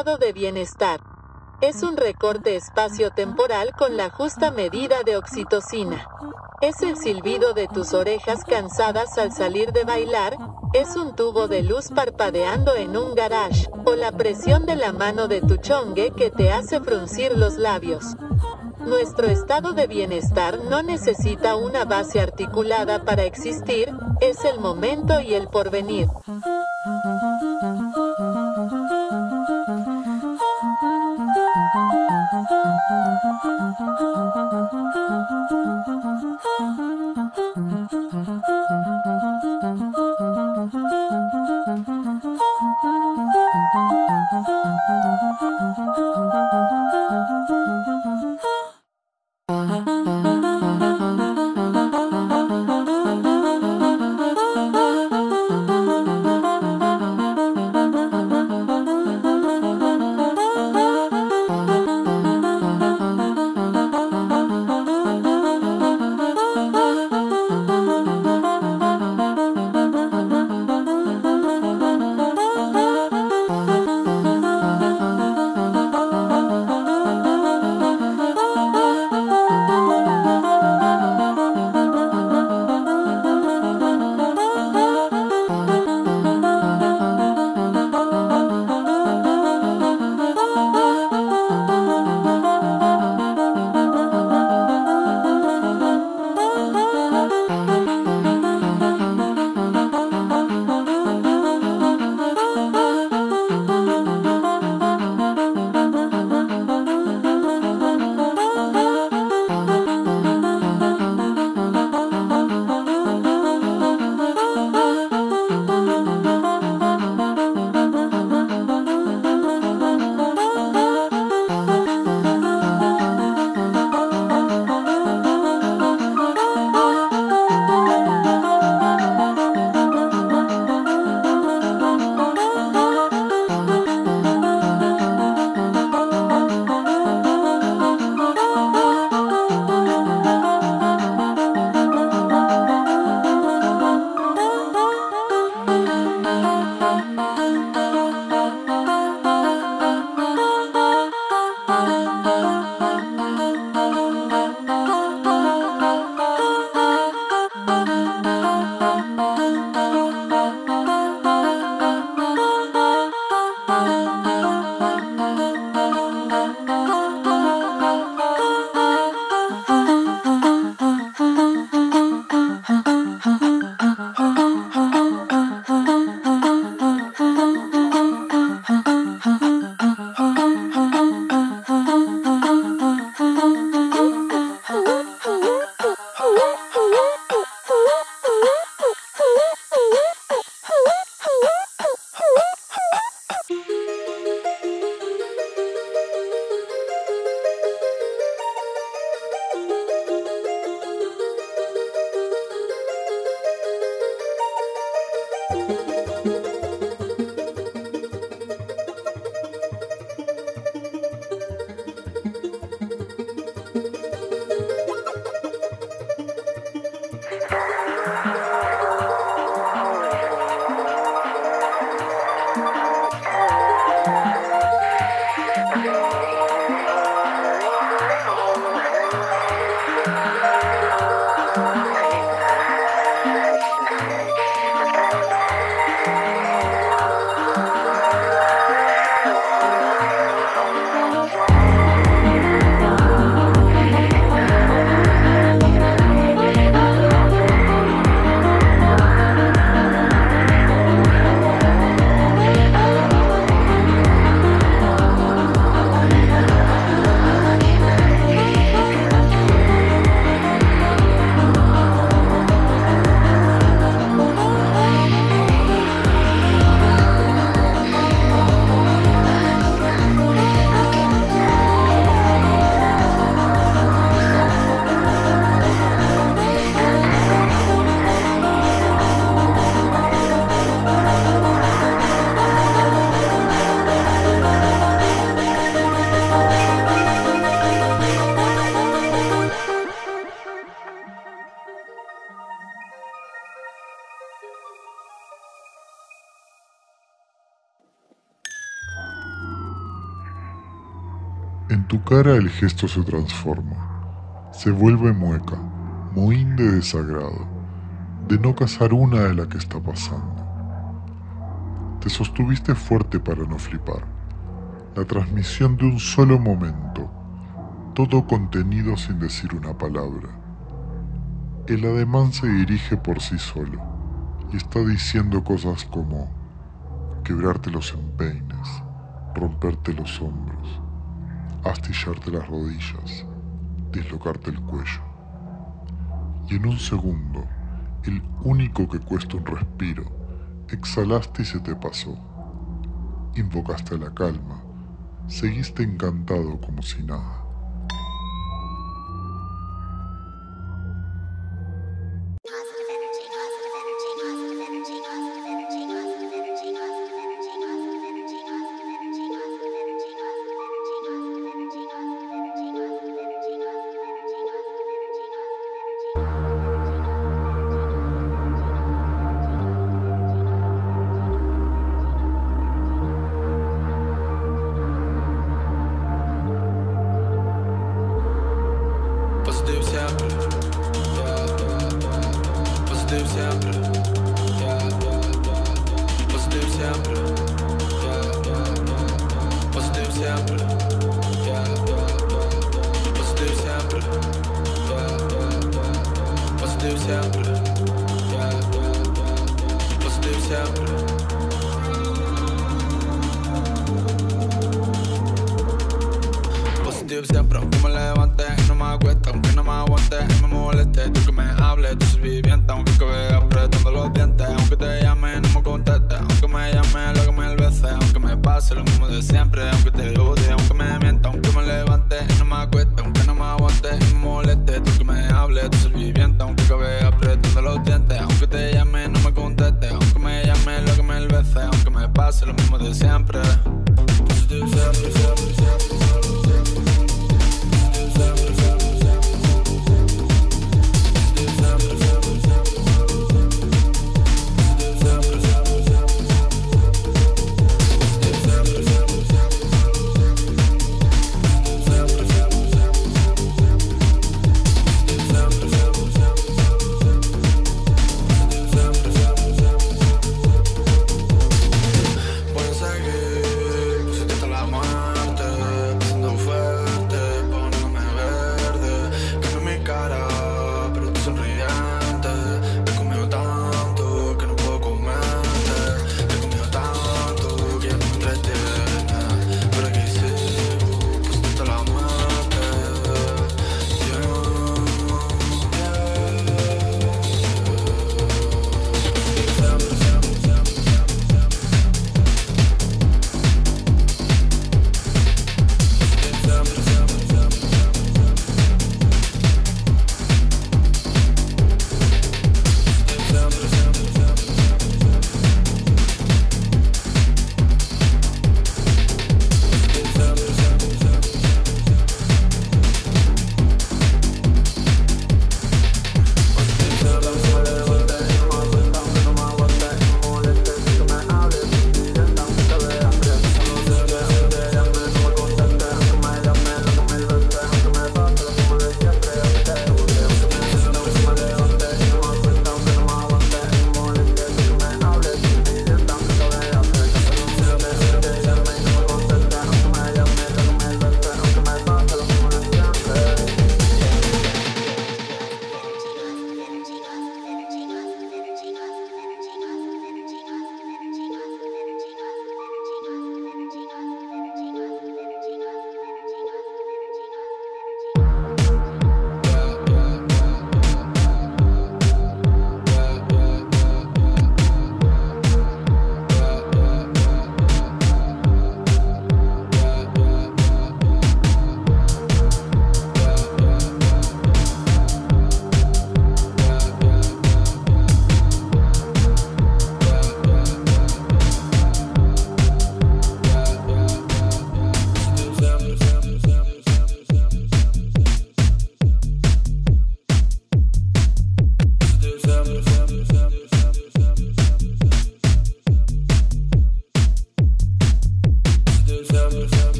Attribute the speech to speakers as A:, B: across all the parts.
A: Estado de bienestar. Es un recorte espacio-temporal con la justa medida de oxitocina. Es el silbido de tus orejas cansadas al salir de bailar, es un tubo de luz parpadeando en un garage, o la presión de la mano de tu chongue que te hace fruncir los labios. Nuestro estado de bienestar no necesita una base articulada para existir, es el momento y el porvenir.
B: Cara el gesto se transforma, se vuelve mueca, mohín de desagrado, de no cazar una de la que está pasando. Te sostuviste fuerte para no flipar. La transmisión de un solo momento, todo contenido sin decir una palabra. El ademán se dirige por sí solo y está diciendo cosas como quebrarte los empeines, romperte los hombros, astillarte las rodillas, dislocarte el cuello. Y en un segundo, el único que cuesta un respiro, exhalaste y se te pasó. Invocaste la calma, seguiste encantado como si nada.
C: Siempre, aunque me levante no me acueste, aunque no me aguante y me moleste. Tú que me hables, tú viviente, aunque que vea apretando los dientes. Aunque te llame, no me conteste, aunque me llame, lo que me veces. Aunque me pase lo mismo de siempre, aunque te odie, aunque me mienta, aunque me levante no me acueste, aunque no me aguante y me moleste. Tú que me hables, tú viviente, aunque que vea apretando los dientes. Aunque te llame, no me conteste, aunque me llame, lo que me veces. Aunque me pase lo mismo de siempre.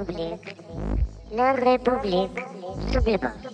D: République. La République. Sublevant.
E: I'm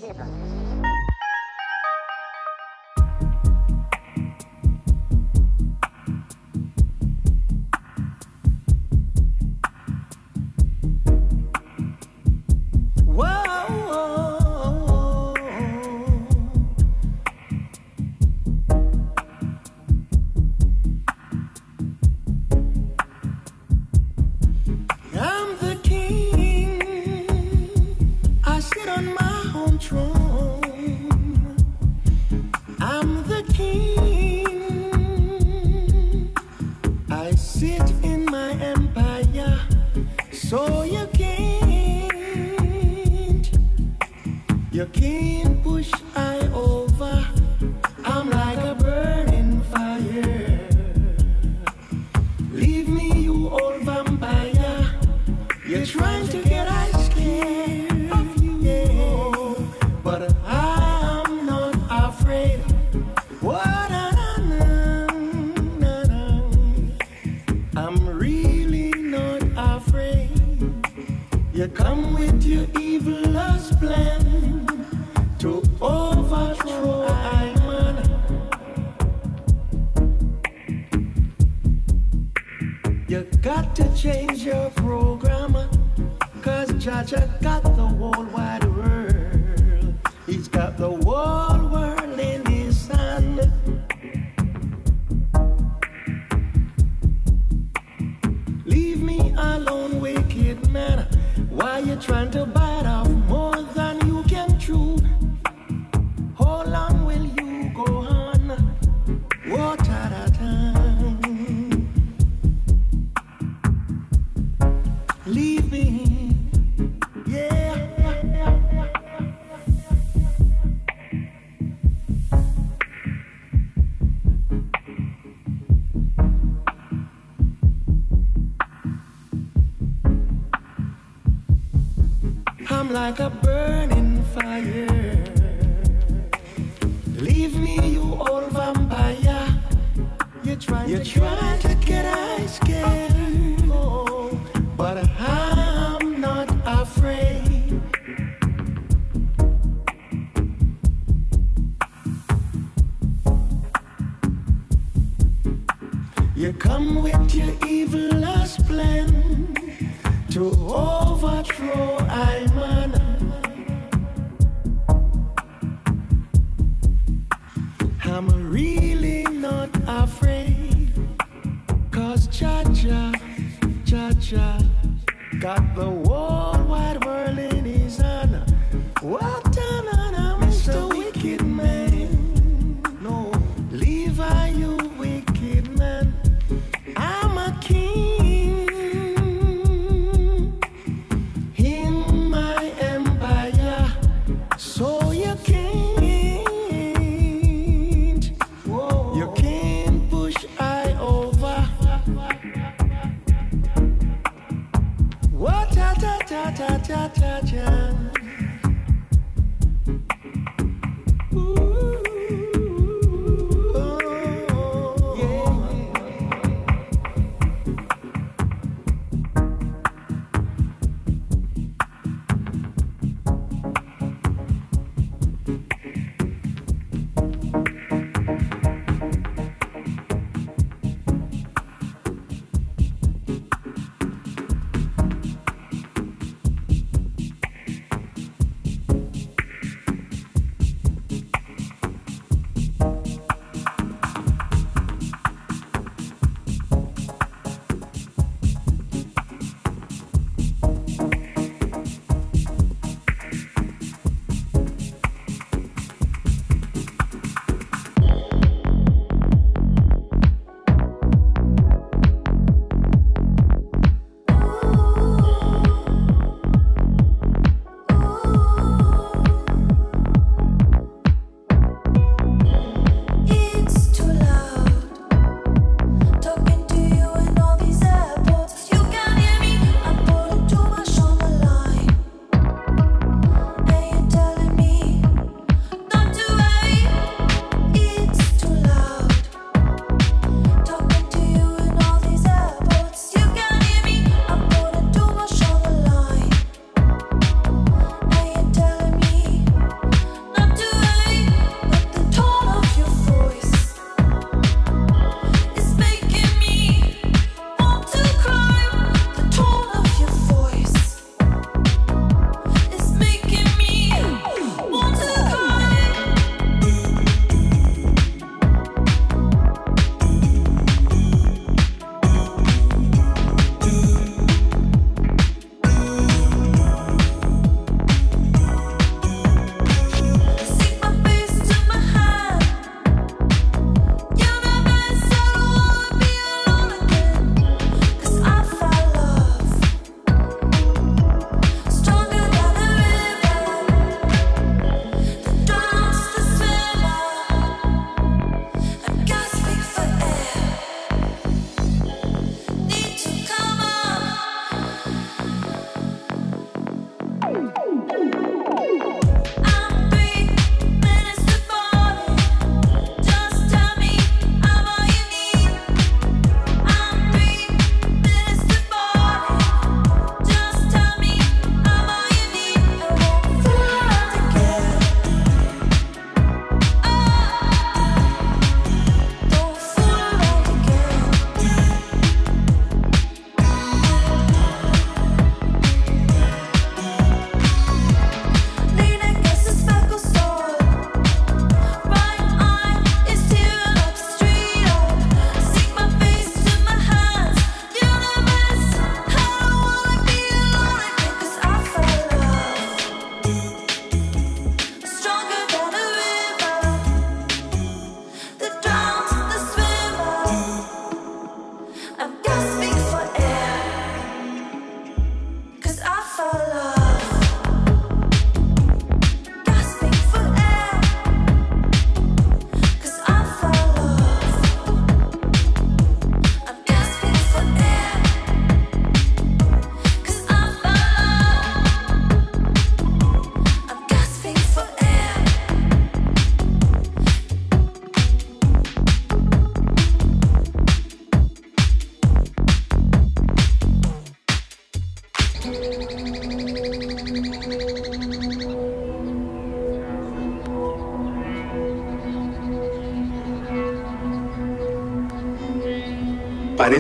E: got the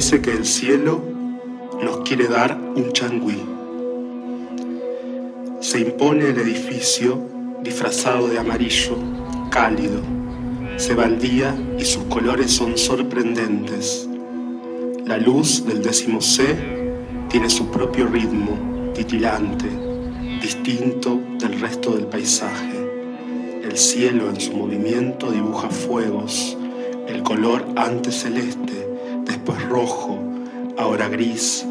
F: Parece que el cielo nos quiere dar un changüí. Se impone el edificio disfrazado de amarillo, cálido. Se va el día y sus colores son sorprendentes. La luz del décimo C tiene su propio ritmo, titilante, distinto del resto del paisaje. El cielo en su movimiento dibuja fuegos, el color antes celeste, después rojo, ahora gris,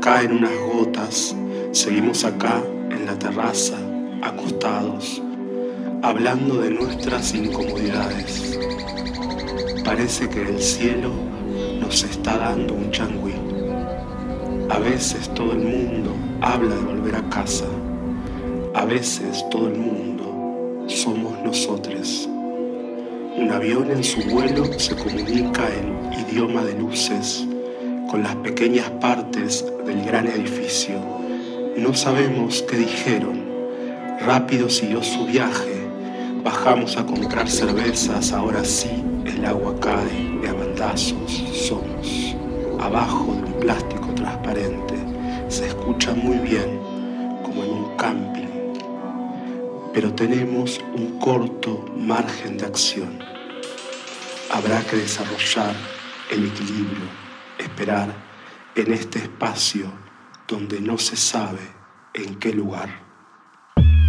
F: caen unas gotas, seguimos acá en la terraza, acostados, hablando de nuestras incomodidades. Parece que el cielo nos está dando un changüí. A veces todo el mundo habla de volver a casa. A veces todo el mundo somos nosotros. Un avión en su vuelo se comunica en idioma de luces con las pequeñas partes del gran edificio. No sabemos qué dijeron. Rápido siguió su viaje. Bajamos a comprar cervezas. Ahora sí, el agua cae de abaldazos. Somos abajo de un plástico transparente. Se escucha muy bien, como en un camping. Pero tenemos un corto margen de acción. Habrá que desarrollar el equilibrio, esperar en este espacio donde no se sabe en qué lugar.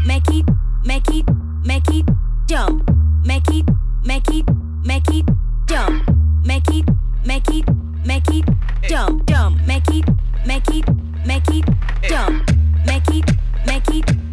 G: Make it, make it, make it jump. Make it, make it, make it jump. Make it, make it, make it jump, jump. Make it, make it, make it jump. Make it, make it, make it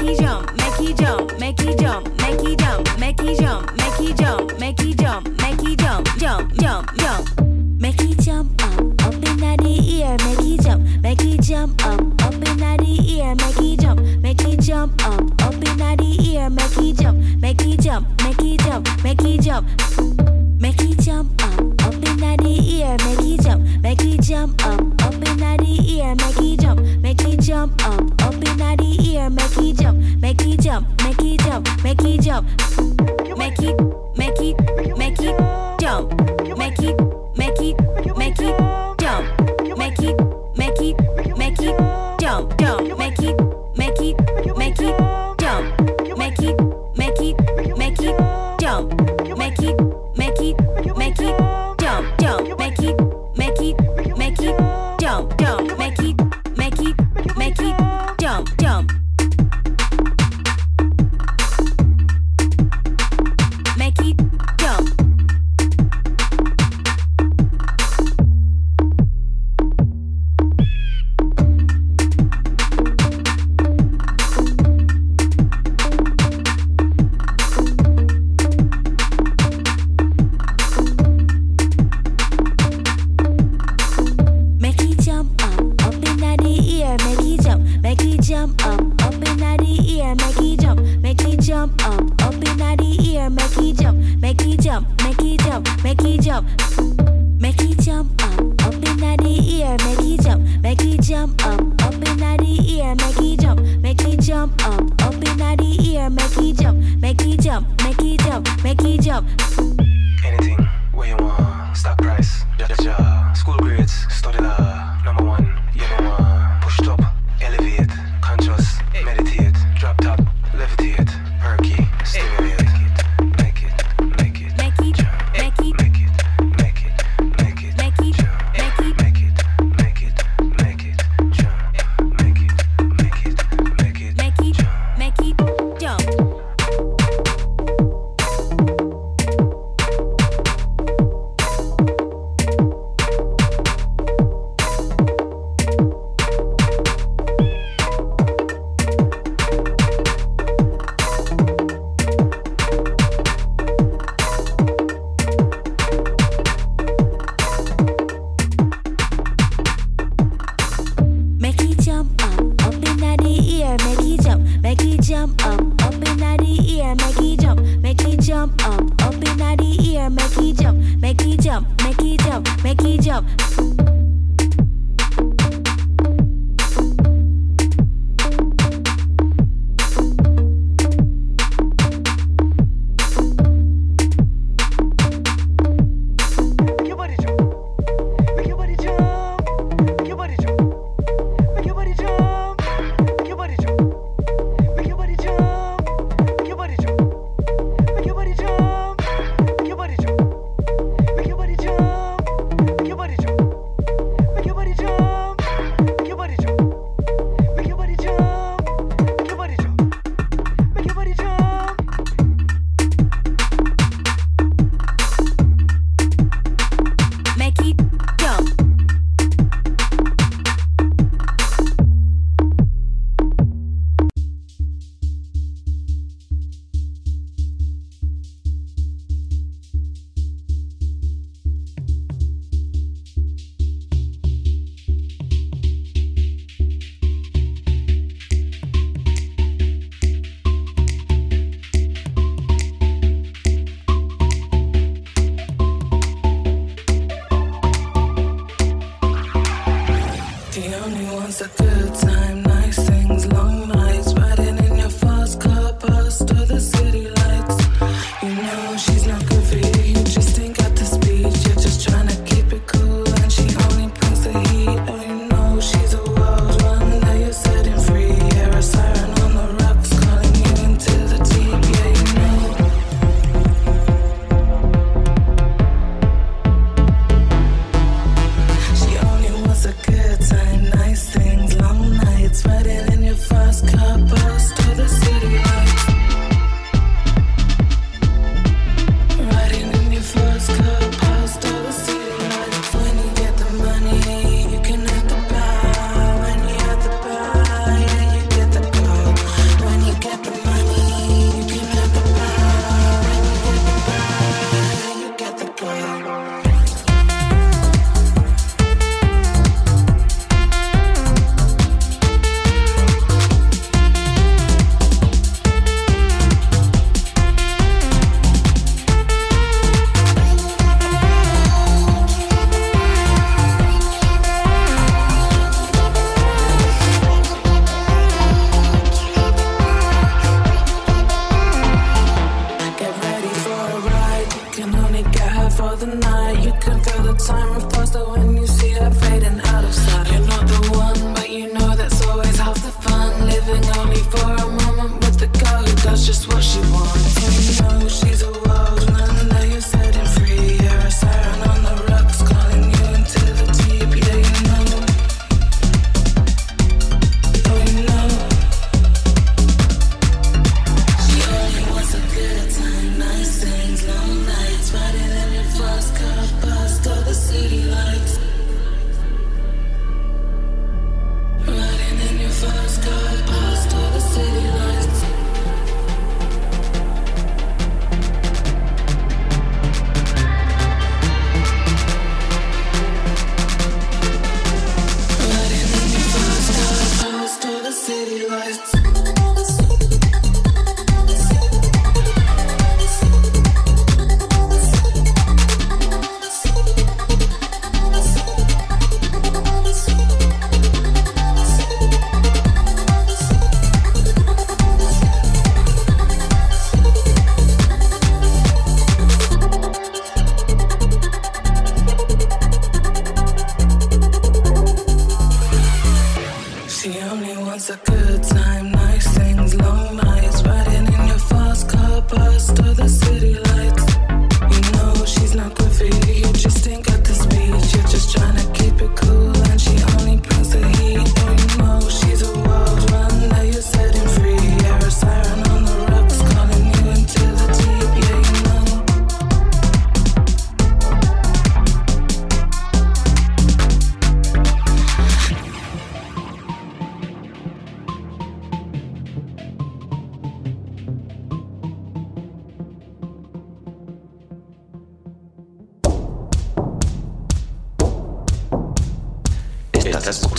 G: he jump, make he jump, make he jump, make he jump, make he jump, make he jump, make he jump, make he jump, jump, jump, jump. Make he jump up, up in the ear, make he jump, make he jump up, up in the ear, make he jump, make he jump up, up in the ear, make he jump, make he jump, make he jump, make he jump, jump, make it jump, make it jump up, up in the air, make it jump, make it jump up, up in the air, make it jump, make it jump up, up in the air, make it jump, make it jump, make it jump, make it jump.
H: Anything where you want, stock price, ja ja ja. School grades, study law,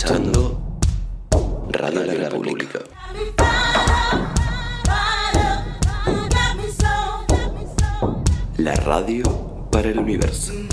I: escuchando Radio La República. La radio para el universo.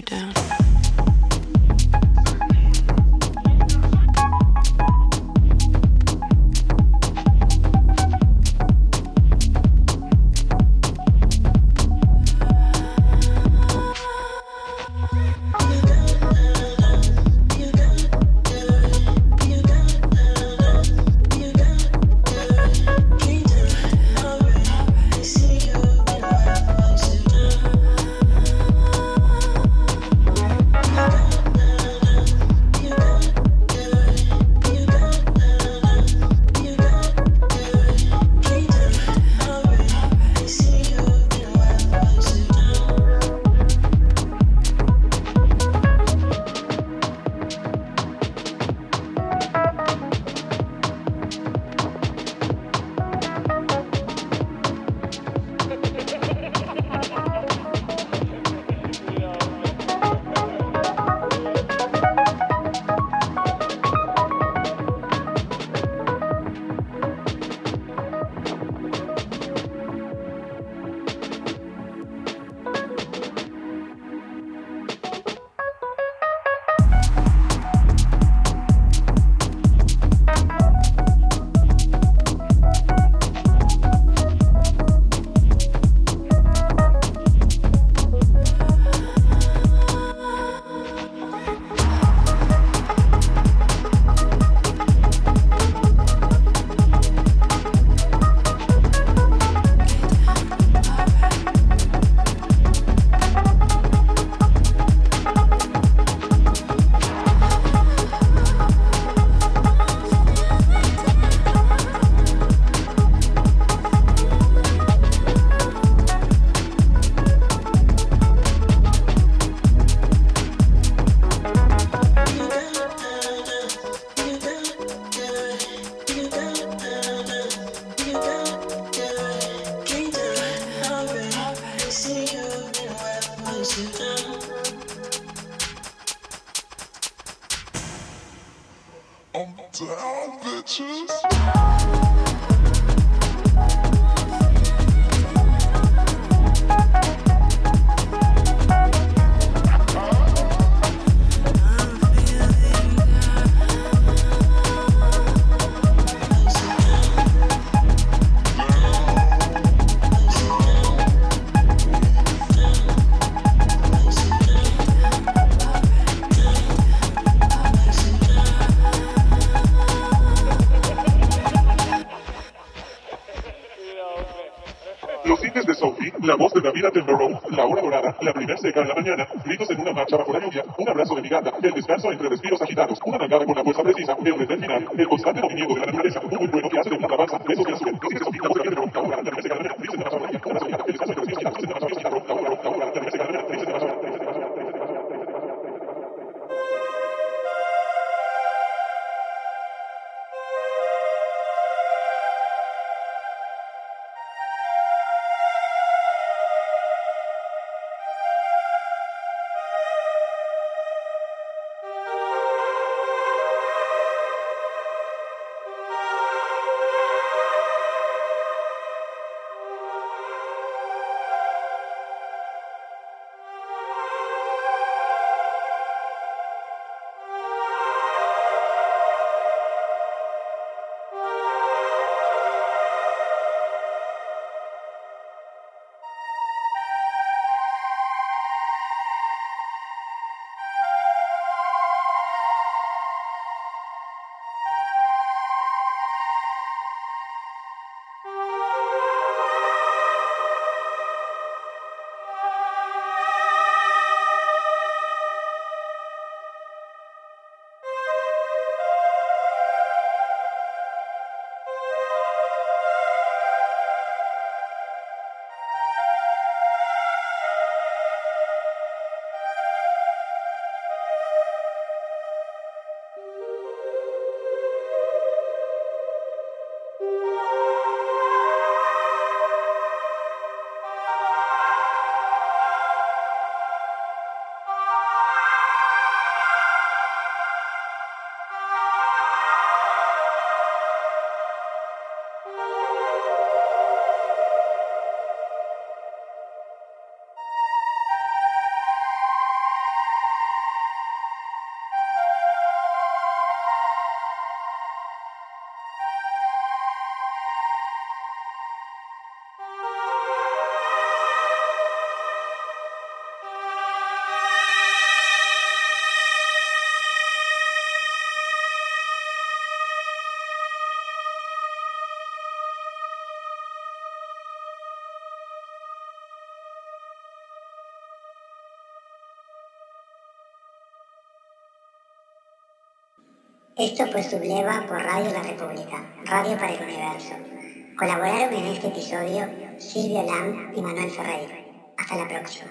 J: Down.
K: Los hijos de Sophie, la voz de David Attenborough, la hora dorada, la primer seca en la mañana, gritos en una marcha bajo la lluvia, un abrazo de mi gata, el descanso entre respiros agitados, una tangada con la fuerza precisa, el final, el constante movimiento de la naturaleza, un muy bueno que hace de una que la los de la voz de la hora, la primer seca en la mañana, gritos en una marcha bajo la lluvia, un abrazo de el descanso entre respiros agitados, gritos en una marcha bajo la lluvia, la hora, la hora, la primer seca en la mañana, gritos en
L: Esto fue Subleva por Radio La República, Radio para el Universo. Colaboraron en este episodio Silvio Lam y Manuel Ferreira. Hasta la próxima.